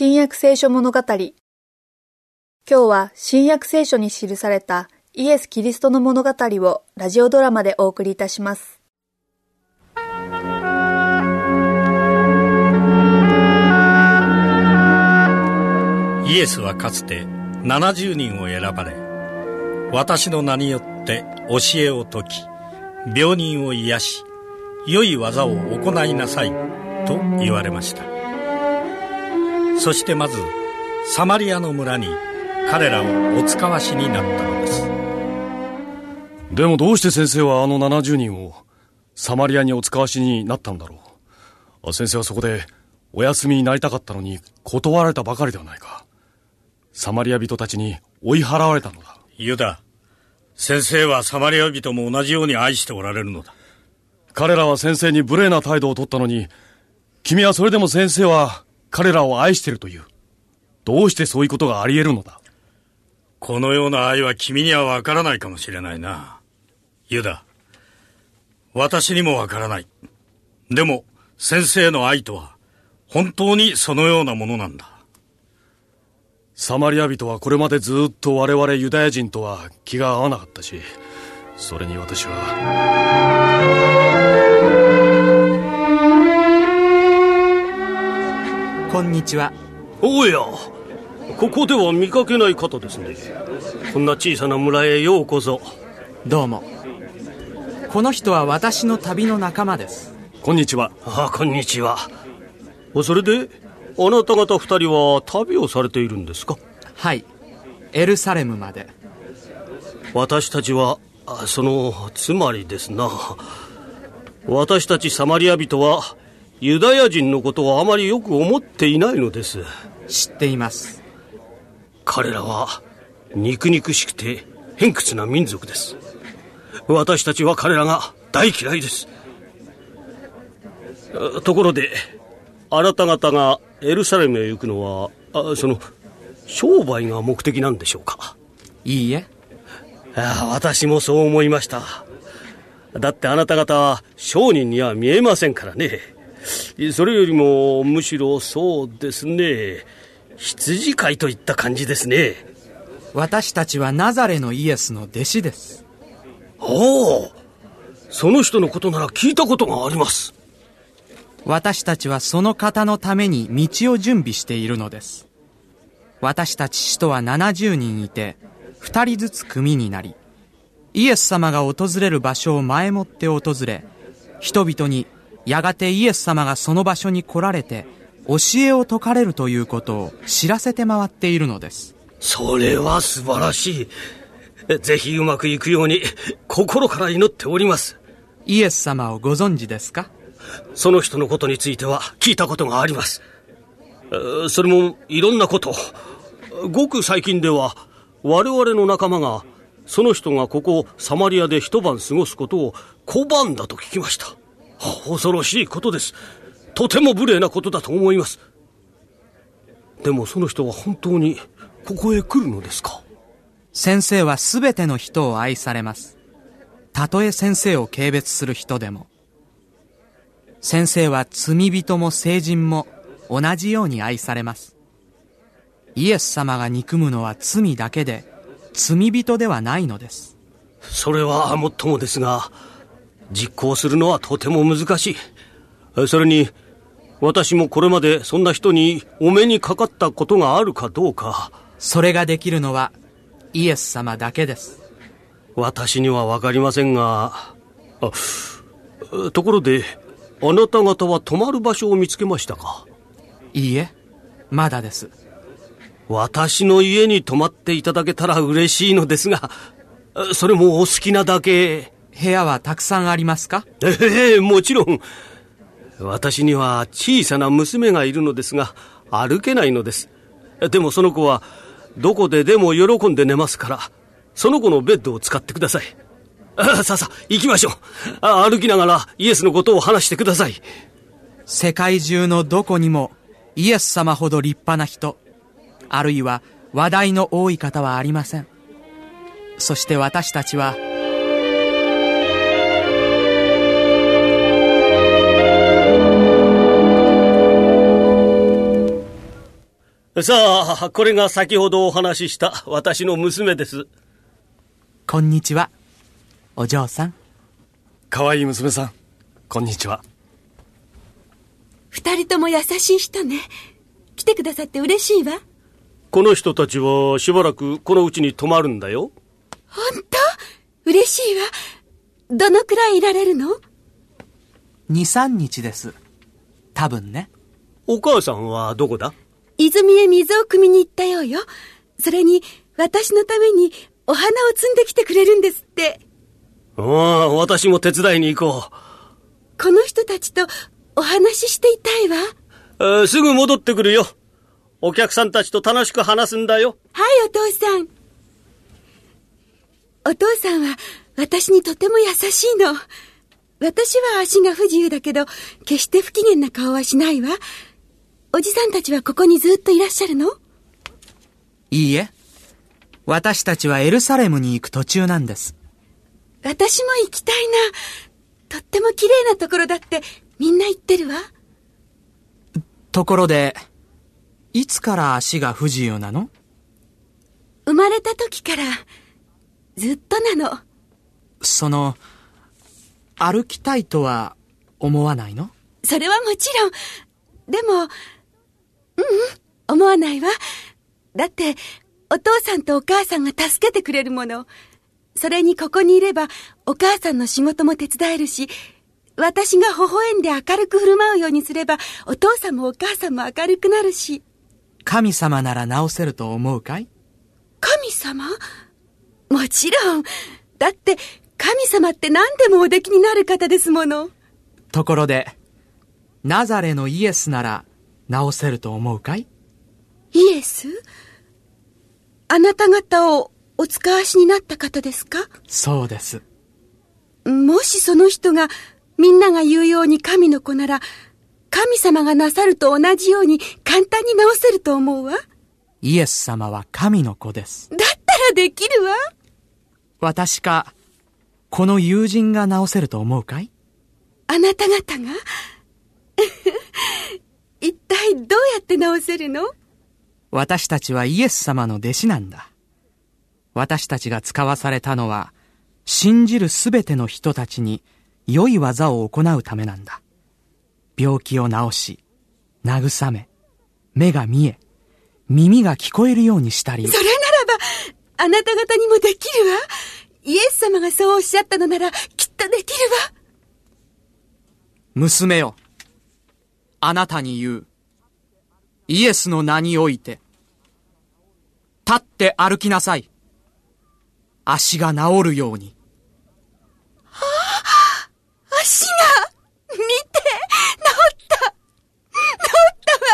新約聖書物語。今日は新約聖書に記されたイエス・キリストの物語をラジオドラマでお送りいたします。イエスはかつて70人を選ばれ私の名によって教えを説き病人を癒し良い技を行いなさいと言われました。そしてまずサマリアの村に彼らをお使わしになったのです。でもどうして先生はあの70人をサマリアにお使わしになったのだろう。先生はそこでお休みになりたかったのに断られたばかりではないか。サマリア人たちに追い払われたのだ。ユダ先生はサマリア人も同じように愛しておられるのだ。彼らは先生に無礼な態度を取ったのに君はそれでも先生は彼らを愛しているという。どうしてそういうことがあり得るのだ？このような愛は君にはわからないかもしれないな。ユダ。私にもわからない。でも、先生の愛とは、本当にそのようなものなんだ。サマリア人はこれまでずっと我々ユダヤ人とは気が合わなかったし、それに私は。こんにちは。おや。ここでは見かけない方ですね。こんな小さな村へようこそ。どうも。この人は私の旅の仲間です。こんにちは。あこんにちは。それであなた方二人は旅をされているんですか？はい。エルサレムまで。私たちはそのつまりですな。私たちサマリア人はユダヤ人のことをあまりよく思っていないのです。知っています。彼らは肉肉しくて偏屈な民族です。私たちは彼らが大嫌いです。ところであなた方がエルサレムへ行くのはあその商売が目的なんでしょうか？いいえ。あ私もそう思いました。だってあなた方は商人には見えませんからねそれよりもむしろそうですね。羊飼いといった感じですね。私たちはナザレのイエスの弟子です。おお。その人のことなら聞いたことがあります。私たちはその方のために道を準備しているのです。私たち使徒は70人いて2人ずつ組になりイエス様が訪れる場所を前もって訪れ人々にやがてイエス様がその場所に来られて教えを説かれるということを知らせて回っているのです。それは素晴らしい。ぜひうまくいくように心から祈っております。イエス様をご存知ですか？その人のことについては聞いたことがあります。それもいろんなこと。ごく最近では我々の仲間がその人がここサマリアで一晩過ごすことを拒んだと聞きました。恐ろしいことです。とても無礼なことだと思います。でもその人は本当にここへ来るのですか？先生は全ての人を愛されます。たとえ先生を軽蔑する人でも。先生は罪人も聖人も同じように愛されます。イエス様が憎むのは罪だけで、罪人ではないのです。それはもっともですが、実行するのはとても難しい。それに、私もこれまでそんな人にお目にかかったことがあるかどうか。それができるのはイエス様だけです。私にはわかりませんが、あ、ところで、あなた方は泊まる場所を見つけましたか？いいえ、まだです。私の家に泊まっていただけたら嬉しいのですが、それもお好きなだけ。部屋はたくさんありますか？ええ、もちろん。私には小さな娘がいるのですが、歩けないのです。でもその子は、どこででも喜んで寝ますから、その子のベッドを使ってください。あさあさあ、行きましょうあ。歩きながらイエスのことを話してください。世界中のどこにもイエス様ほど立派な人、あるいは話題の多い方はありません。そして私たちは、さあ、これが先ほどお話しした私の娘です。こんにちは。お嬢さん。可愛い娘さん、こんにちは。二人とも優しい人ね。来てくださって嬉しいわ。この人たちはしばらくこのうちに泊まるんだよ。本当？嬉しいわ。どのくらいいられるの？2、3日です。多分ね。お母さんはどこだ？泉へ水を汲みに行ったようよ。それに、私のためにお花を摘んできてくれるんですって。ああ、私も手伝いに行ここの人たちとお話ししていたいわ。う。えーすぐ戻ってくるよ。お客さんたちと楽しく話すんだよ。はい、お父さん。お父さんは私にとても優しいの。私は足が不自由だけど、決して不機嫌な顔はしないわ。おじさんたちはここにずっといらっしゃるの？いいえ。私たちはエルサレムに行く途中なんです。私も行きたいな。とっても綺麗なところだってみんな言ってるわ。ところで、いつから足が不自由なの？生まれた時からずっとなの。その、歩きたいとは思わないの？それはもちろん。でも、うんうん、思わないわ。だって、お父さんとお母さんが助けてくれるもの。それにここにいれば、お母さんの仕事も手伝えるし、私が微笑んで明るく振る舞うようにすれば、お父さんもお母さんも明るくなるし。神様なら治せると思うかい？神様？もちろん。だって、神様って何でもおできになる方ですもの。ところで、ナザレのイエスなら治せると思うかい？イエス？あなた方をお使わしになった方ですか？そうです。もしその人がみんなが言うように神の子なら、神様がなさると同じように簡単に治せると思うわ？だっイエス様は神の子です。たらできるわ。私か、この友人が治せると思うかい？あなた方が一体どうやって治せるの？私たちはイエス様の弟子なんだ。私たちが使わされたのは、信じるすべての人たちに良い技を行うためなんだ。病気を治し、慰め、目が見え、耳が聞こえるようにしたりそ、れならば、あなた方にもできるわ。イエス様がそうおっしゃったのなら、きっとできるわ。娘よ、あなたに言う。イエスの名において、立って歩きなさい。足が治るように。足が、見て、治った。治ったわ。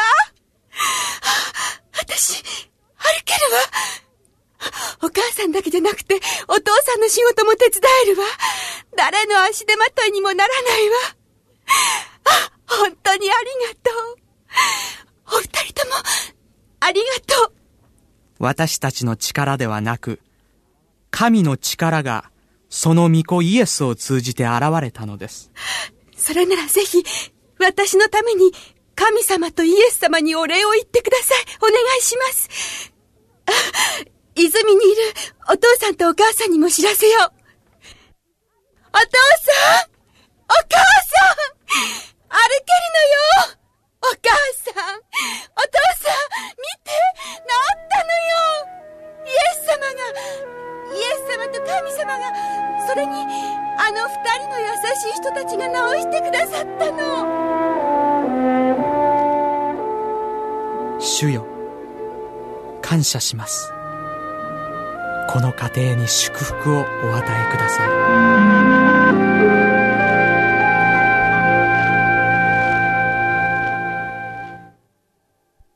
私、歩けるわ。お母さんだけじゃなくて、お父さんの仕事も手伝えるわ。誰の足手まといにもならないわ。あ、本当にありがとう。お二人とも、ありがとう。私たちの力ではなく、神の力が、その御子イエスを通じて現れたのです。それならぜひ、私のために、神様とイエス様にお礼を言ってください。お願いします。あ泉にいるお父さんとお母さんにも知らせよう。お父さん主よ、感謝します。この家庭に祝福をお与えください。